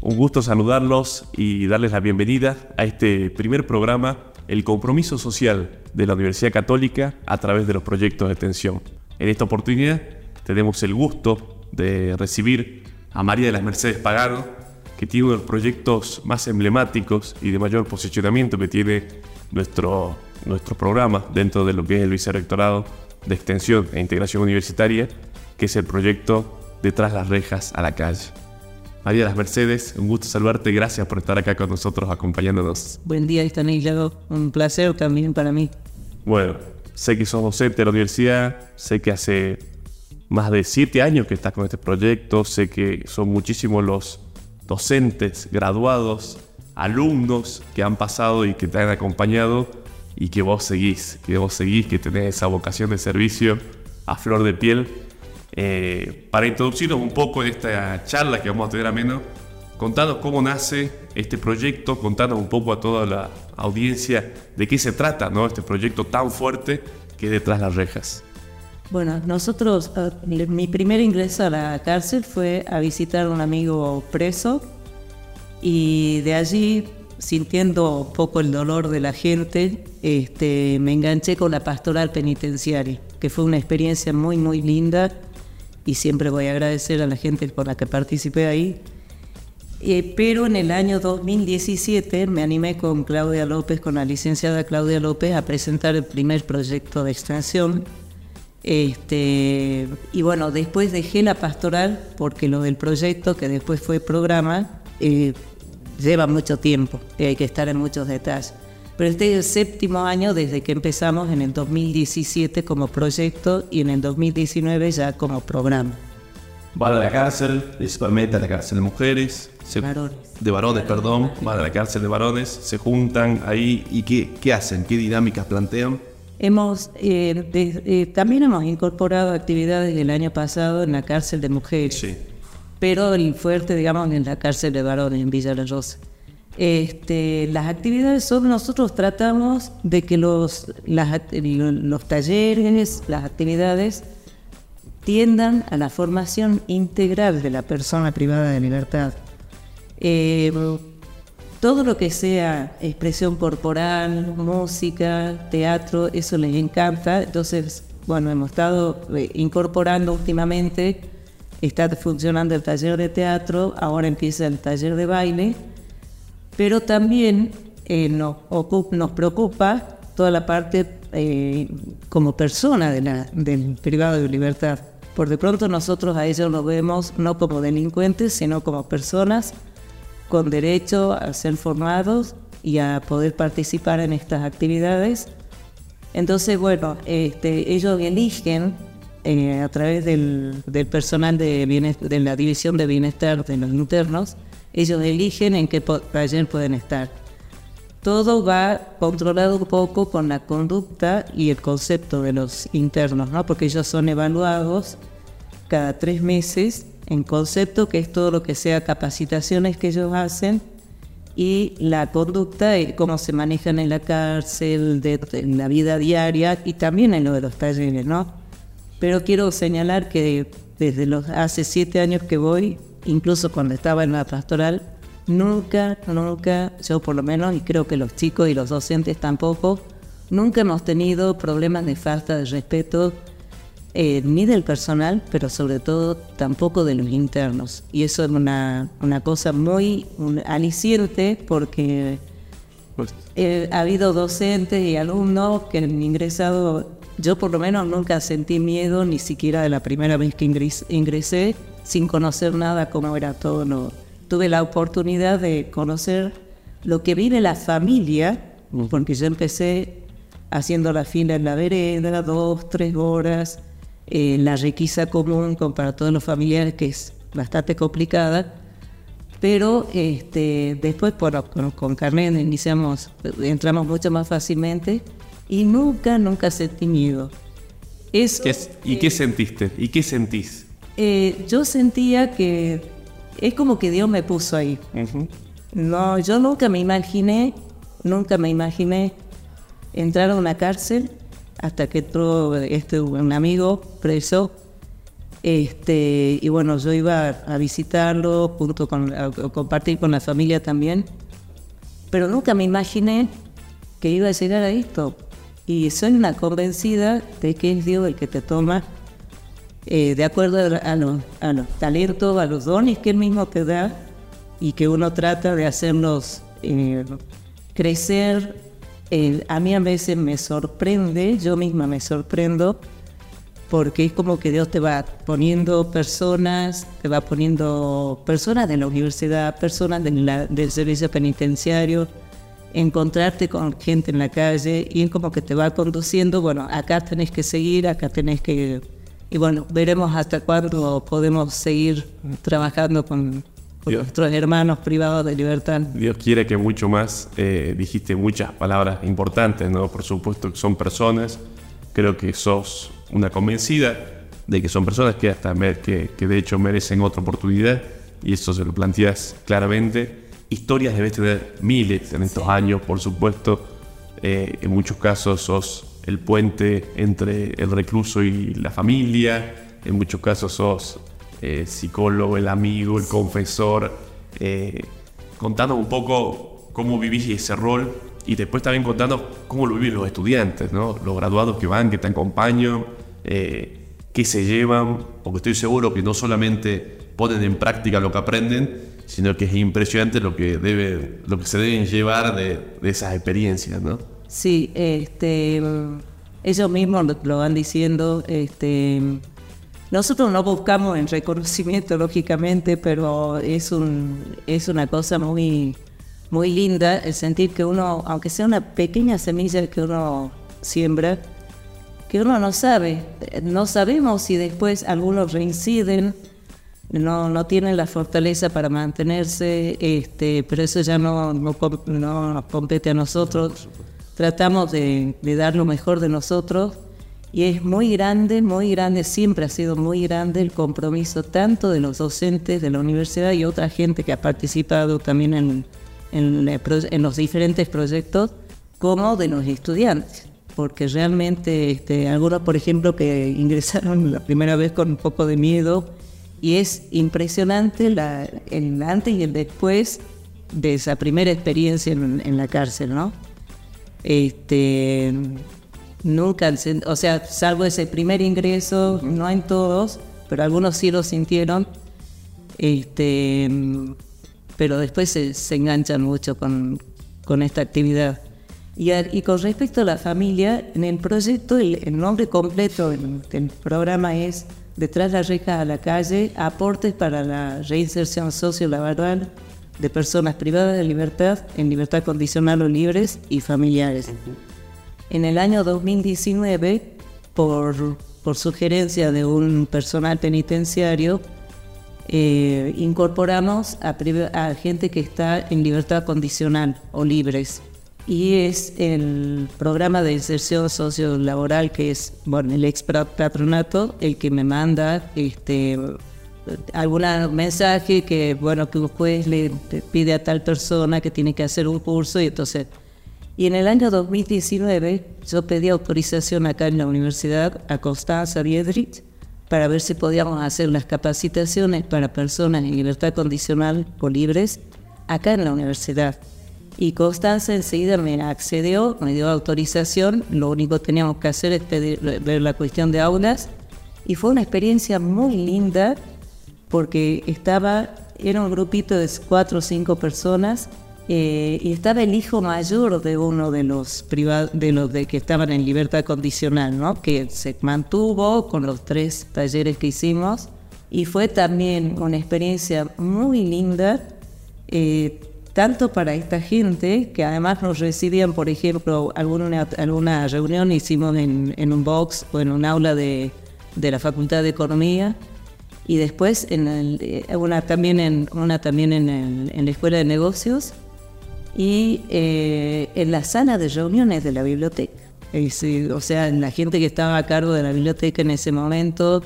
Un gusto saludarlos y darles la bienvenida a este primer programa, El compromiso social de la Universidad Católica a través de los proyectos de extensión. En esta oportunidad tenemos el gusto de recibir a María de las Mercedes Pagano, que tiene uno de los proyectos más emblemáticos y de mayor posicionamiento que tiene nuestro, nuestro programa dentro de lo que es el vicerrectorado de extensión e integración universitaria, que es el proyecto Detrás las rejas a la calle. María de las Mercedes, un gusto saludarte, gracias por estar acá con nosotros acompañándonos. Buen día, Estanislao, un placer también para mí. Bueno, sé que sos docente de la universidad, sé que hace más de siete años que estás con este proyecto, sé que son muchísimos los docentes, graduados, alumnos que han pasado y que te han acompañado y que vos seguís, que vos seguís, que tenés esa vocación de servicio a flor de piel eh, para introducirnos un poco en esta charla que vamos a tener a menos, contanos cómo nace este proyecto, contanos un poco a toda la audiencia de qué se trata ¿no? este proyecto tan fuerte que es detrás las rejas. Bueno, nosotros, eh, mi primer ingreso a la cárcel fue a visitar a un amigo preso y de allí, sintiendo un poco el dolor de la gente, este, me enganché con la pastoral penitenciaria, que fue una experiencia muy, muy linda y siempre voy a agradecer a la gente por la que participé ahí. Eh, pero en el año 2017 me animé con Claudia López, con la licenciada Claudia López, a presentar el primer proyecto de extensión. Este, y bueno, después dejé la pastoral porque lo del proyecto, que después fue programa, eh, lleva mucho tiempo y hay que estar en muchos detalles. Pero este es el séptimo año desde que empezamos en el 2017 como proyecto y en el 2019 ya como programa. Van a la cárcel, principalmente a la cárcel de mujeres. varones. De varones, perdón. Van a la cárcel de varones, se juntan ahí. ¿Y qué, qué hacen? ¿Qué dinámicas plantean? Hemos, eh, eh, también hemos incorporado actividades del año pasado en la cárcel de mujeres. Sí. Pero el fuerte, digamos, en la cárcel de varones, en Villa La Rosa. Este, las actividades son, nosotros tratamos de que los, los talleres, las actividades tiendan a la formación integral de la persona privada de libertad. Eh, todo lo que sea expresión corporal, música, teatro, eso les encanta. Entonces, bueno, hemos estado eh, incorporando últimamente, está funcionando el taller de teatro, ahora empieza el taller de baile pero también eh, nos, preocupa toda la parte eh, como persona de del privado de libertad. Por de pronto nosotros a ellos los vemos no como delincuentes, sino como personas con derecho a ser formados y a poder participar en estas actividades. Entonces, bueno, este, ellos eligen eh, a través del, personal de, de la División de Bienestar de los Internos, ellos eligen en qué taller pueden estar. Todo va controlado un poco con la conducta y el concepto de los internos, ¿no? porque ellos son evaluados cada tres meses en concepto, que es todo lo que sea capacitaciones que ellos hacen, y la conducta, y cómo se manejan en la cárcel, en la vida diaria y también en lo de los talleres, ¿no? Pero quiero señalar que desde los hace siete años que voy, incluso cuando estaba en la pastoral, nunca, nunca, yo por lo menos, y creo que los chicos y los docentes tampoco, nunca hemos tenido problemas de falta de respeto eh, ni del personal, pero sobre todo tampoco de los internos. Y eso es una, una cosa muy aliciente porque eh, ha habido docentes y alumnos que han ingresado, yo por lo menos nunca sentí miedo, ni siquiera de la primera vez que ingresé, sin conocer nada cómo era todo. No. Tuve la oportunidad de conocer lo que vive la familia, porque yo empecé haciendo la fila en la vereda, dos, tres horas, eh, la requisa común para todos los familiares, que es bastante complicada. Pero este, después, bueno, con, con Carmen iniciamos, entramos mucho más fácilmente y nunca, nunca sentí miedo. Eso, ¿Y qué sentiste? ¿Y qué sentís? Eh, yo sentía que es como que Dios me puso ahí. No, yo nunca me imaginé, nunca me imaginé entrar a una cárcel hasta que entró este, un amigo preso Este, y bueno, yo iba a visitarlo junto con, a compartir con la familia también, pero nunca me imaginé que iba a llegar a esto. Y soy una convencida de que es Dios el que te toma eh, de acuerdo a, a los talentos, a los dones que Él mismo te da y que uno trata de hacernos eh, crecer. Eh, a mí a veces me sorprende, yo misma me sorprendo, porque es como que Dios te va poniendo personas, te va poniendo personas de la universidad, personas del servicio penitenciario, encontrarte con gente en la calle y es como que te va conduciendo, bueno, acá tenés que seguir, acá tenés que y bueno, veremos hasta cuándo podemos seguir trabajando con, nuestros hermanos privados de libertad. Dios quiere que mucho más, eh, dijiste muchas palabras importantes, ¿no? Por supuesto que son personas, creo que sos una convencida de que son personas que hasta que, que de hecho merecen otra oportunidad y eso se lo planteas claramente. Historias debes tener miles en estos años, por supuesto. Eh, en muchos casos sos el puente entre el recluso y la familia. En muchos casos sos eh, psicólogo, el amigo, el confesor. Eh, contando un poco cómo vivís ese rol y después también contando cómo lo viven los estudiantes, ¿no? los graduados que van, que te acompañan, eh, qué se llevan, porque estoy seguro que no solamente ponen en práctica lo que aprenden, sino que es impresionante lo que, debe, lo que se deben llevar de, de esas experiencias. ¿no? Sí, este, ellos mismos lo, van diciendo. Este, nosotros no buscamos el reconocimiento, lógicamente, pero es, un, es una cosa muy, muy linda el sentir que uno, aunque sea una pequeña semilla que uno siembra, que uno no sabe, no sabemos si después algunos reinciden, no, no tienen la fortaleza para mantenerse, este, pero eso ya no, no, no nos compete a nosotros tratamos de, dar lo mejor de nosotros y es muy grande, muy grande, siempre ha sido muy grande el compromiso tanto de los docentes de la universidad y otra gente que ha participado también en, en, los diferentes proyectos, como de los estudiantes. Porque realmente este, algunos, por ejemplo, que ingresaron la primera vez con un poco de miedo, y es impresionante la, el antes y el después de esa primera experiencia en, en la cárcel, ¿no? Este, nunca, o sea, salvo ese primer ingreso, no en todos, pero algunos sí lo sintieron. Este, pero después se, enganchan mucho con, con esta actividad. Y, y, con respecto a la familia, en el proyecto, el, nombre completo del, programa es Detrás la reja a la calle, aportes para la reinserción sociolaboral de personas privadas de libertad en libertad condicional o libres y familiares. En el año 2019, por, por sugerencia de un personal penitenciario, eh, incorporamos a, a, gente que está en libertad condicional o libres. Y es el programa de inserción sociolaboral que es, bueno, el ex patronato, el que me manda este, algún mensaje que, bueno, que un juez le pide a tal persona que tiene que hacer un curso y entonces... Y en el año 2019 yo pedí autorización acá en la universidad a Constanza Biedrich para ver si podíamos hacer las capacitaciones para personas en libertad condicional o libres acá en la universidad. Y Constanza enseguida me accedió, me dio autorización, lo único que teníamos que hacer es pedir, ver la cuestión de aulas y fue una experiencia muy linda porque estaba, era un grupito de cuatro o cinco personas eh, y estaba el hijo mayor de uno de los privados, de los de que estaban en libertad condicional, ¿no? que se mantuvo con los tres talleres que hicimos y fue también una experiencia muy linda, eh, tanto para esta gente, que además nos recibían, por ejemplo, alguna, alguna reunión hicimos en, en un box o en un aula de, de la Facultad de Economía, y después en eh, una también en una también en, la escuela de negocios y eh, en la sala de reuniones de la biblioteca. o sea, la gente que estaba a cargo de la biblioteca en ese momento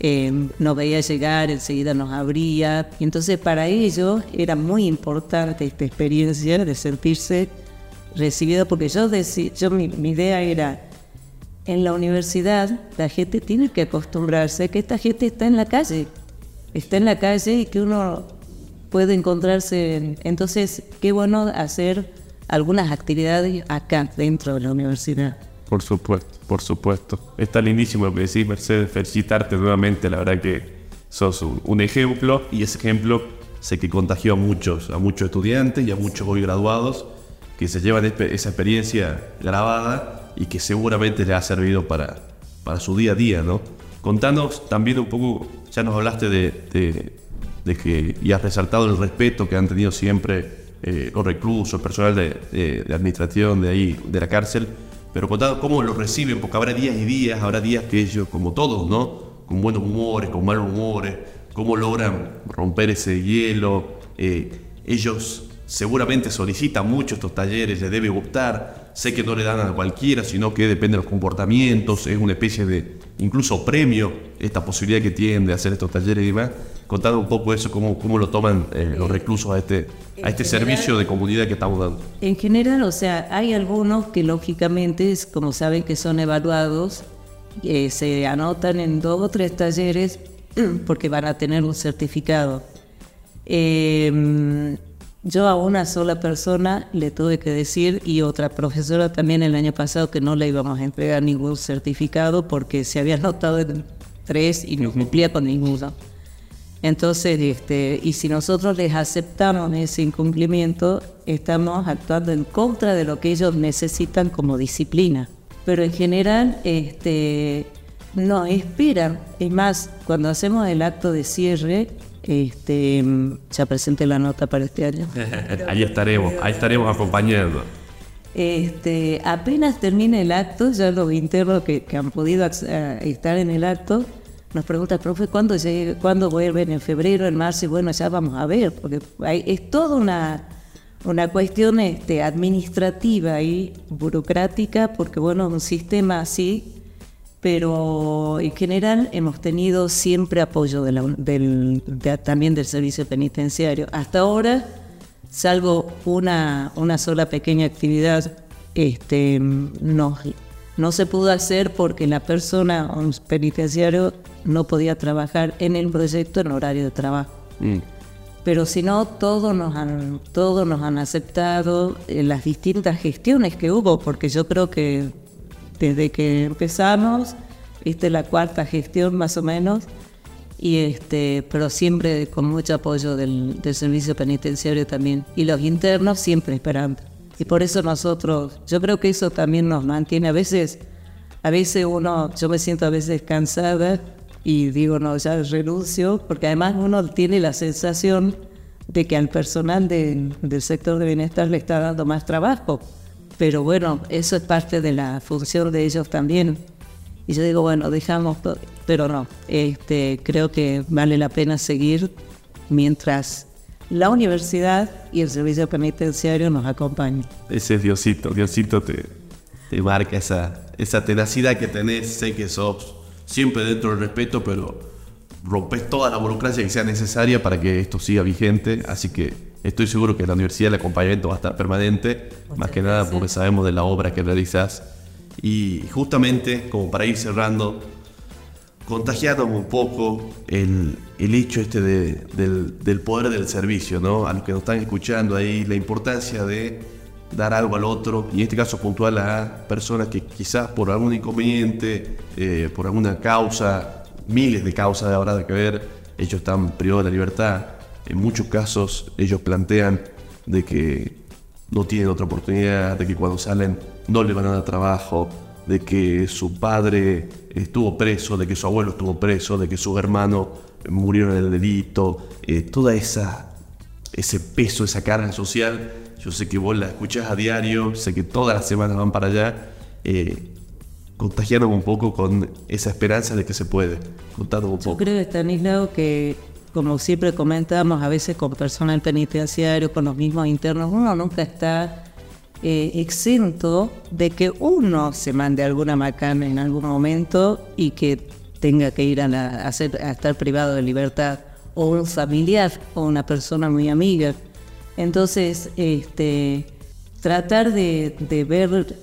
eh, nos veía llegar, enseguida nos abría. Y entonces para ellos era muy importante esta experiencia de sentirse recibido, porque yo, decía, yo mi idea era en la universidad la gente tiene que acostumbrarse a que esta gente está en la calle, está en la calle y que uno puede encontrarse. Entonces, qué bueno hacer algunas actividades acá dentro de la universidad. Por supuesto, por supuesto. Está lindísimo lo que decís, Mercedes. Felicitarte nuevamente. La verdad que sos un, ejemplo y ese ejemplo sé que contagió a muchos, a muchos estudiantes y a muchos hoy graduados que se llevan esa experiencia grabada y que seguramente les ha servido para, para su día a día, ¿no? Contanos también un poco, ya nos hablaste de, de, que y has resaltado el respeto que han tenido siempre eh, los reclusos, personal de, de administración de ahí, de la cárcel, pero contado cómo lo reciben, porque habrá días y días, habrá días que ellos, como todos, ¿no? Con buenos humores, con malos humores, cómo logran romper ese hielo. Eh, ellos seguramente solicitan mucho estos talleres, les debe gustar. Sé que no le dan a cualquiera, sino que depende de los comportamientos, es una especie de incluso premio esta posibilidad que tienen de hacer estos talleres y demás. Contad un poco eso, cómo, cómo lo toman eh, los reclusos a este, a este servicio de comunidad que estamos dando. En general, o sea, hay algunos que lógicamente, como saben que son evaluados, eh, se anotan en dos o tres talleres porque van a tener un certificado. Yo a una sola persona le tuve que decir y otra profesora también el año pasado que no le íbamos a entregar ningún certificado porque se había anotado en tres y no cumplía con ninguno. Entonces, este, y si nosotros les aceptamos ese incumplimiento, estamos actuando en contra de lo que ellos necesitan como disciplina. Pero en general, este, no esperan. Es más, cuando hacemos el acto de cierre, este, ya presenté la nota para este año. ahí estaremos, ahí estaremos acompañando. Este, apenas termine el acto, ya los internos que, que han podido estar en el acto, nos pregunta, profe, ¿cuándo, llegue, ¿cuándo vuelven? ¿En febrero, en marzo? Y bueno, ya vamos a ver, porque es toda una, una cuestión este, administrativa y burocrática, porque bueno, un sistema así, pero en general hemos tenido siempre apoyo del, también del servicio penitenciario. Hasta ahora, salvo una, una sola pequeña actividad, este, no, no se pudo hacer porque la persona, un penitenciario, no podía trabajar en el proyecto en horario de trabajo. Mm. Pero si no, todos nos han, todos nos han aceptado en las distintas gestiones que hubo, porque yo creo que desde que empezamos, viste la cuarta gestión más o menos, y este, pero siempre con mucho apoyo del servicio penitenciario también, y los internos siempre esperando. Y por eso nosotros, yo creo que eso también nos mantiene a veces, a veces uno, yo me siento a veces cansada y digo, no, ya renuncio, porque además uno tiene la sensación de que al personal del sector de bienestar le está dando más trabajo. Pero bueno, eso es parte de la función de ellos también. Y yo digo, bueno, dejamos, pero no, este, creo que vale la pena seguir mientras la universidad y el servicio penitenciario nos acompañan. Ese es Diosito, Diosito te, te marca esa, esa tenacidad que tenés, sé que sos siempre dentro del respeto, pero rompes toda la burocracia que sea necesaria para que esto siga vigente. Así que estoy seguro que la universidad el acompañamiento va a estar permanente, más que nada porque sabemos de la obra que realizas. Y justamente, como para ir cerrando, contagiando un poco el, el hecho este del, del, poder del servicio, ¿no? A los que nos están escuchando ahí, la importancia de dar algo al otro, y en este caso puntual a personas que quizás por algún inconveniente, eh, por alguna causa, miles de causas habrá que ver, ellos están privados de la libertad. En muchos casos ellos plantean de que no tienen otra oportunidad, de que cuando salen no le van a dar trabajo, de que su padre estuvo preso, de que su abuelo estuvo preso, de que sus hermanos murieron en el delito, eh, toda esa ese peso, esa carga social yo sé que vos la escuchás a diario, sé que todas las semanas van para allá. Eh, un poco con esa esperanza de que se puede. Contanos un poco. Yo creo, Stanislao, que como siempre comentamos, a veces con personal penitenciario, con los mismos internos, uno nunca está eh, exento de que uno se mande alguna macana en algún momento y que tenga que ir a, a estar privado de libertad, o un familiar o una persona muy amiga. Entonces, este, tratar de, ver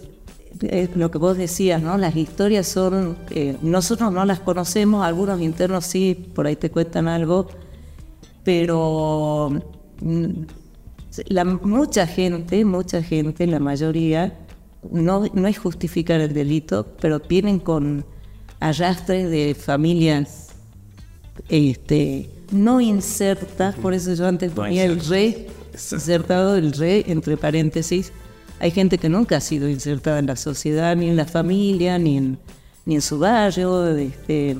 es lo que vos decías, ¿no? Las historias son, eh, nosotros no las conocemos, algunos internos sí, por ahí te cuentan algo, pero mm, la, mucha gente, mucha gente, la mayoría, no, no es justificar el delito, pero vienen con arrastres de familias este, no insertas, por eso yo antes ponía el re, insertado el re entre paréntesis. Hay gente que nunca ha sido insertada en la sociedad, ni en la familia, ni en, ni en su barrio. Este,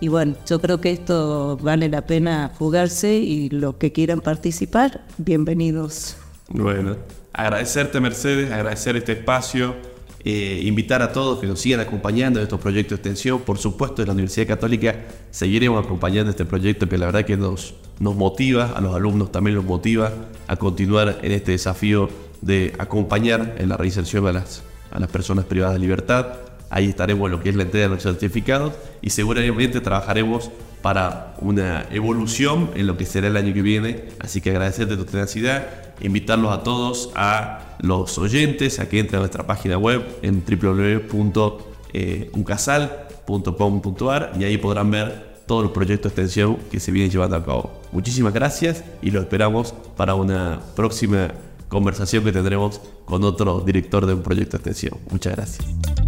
y bueno, yo creo que esto vale la pena jugarse y los que quieran participar, bienvenidos. Bueno, agradecerte Mercedes, agradecer este espacio eh, invitar a todos que nos sigan acompañando en estos proyectos de extensión. Por supuesto, en la Universidad Católica seguiremos acompañando este proyecto que la verdad que nos, nos motiva, a los alumnos también los motiva a continuar en este desafío de acompañar en la reinserción a las, a las personas privadas de libertad. Ahí estaremos en lo que es la entrega de los certificados y seguramente trabajaremos para una evolución en lo que será el año que viene. Así que agradecerte tu tenacidad, invitarlos a todos, a los oyentes, a que entren a nuestra página web en www.uncasal.com.ar y ahí podrán ver todos los proyectos de extensión que se vienen llevando a cabo. Muchísimas gracias y lo esperamos para una próxima conversación que tendremos con otro director de un proyecto de extensión. Muchas gracias.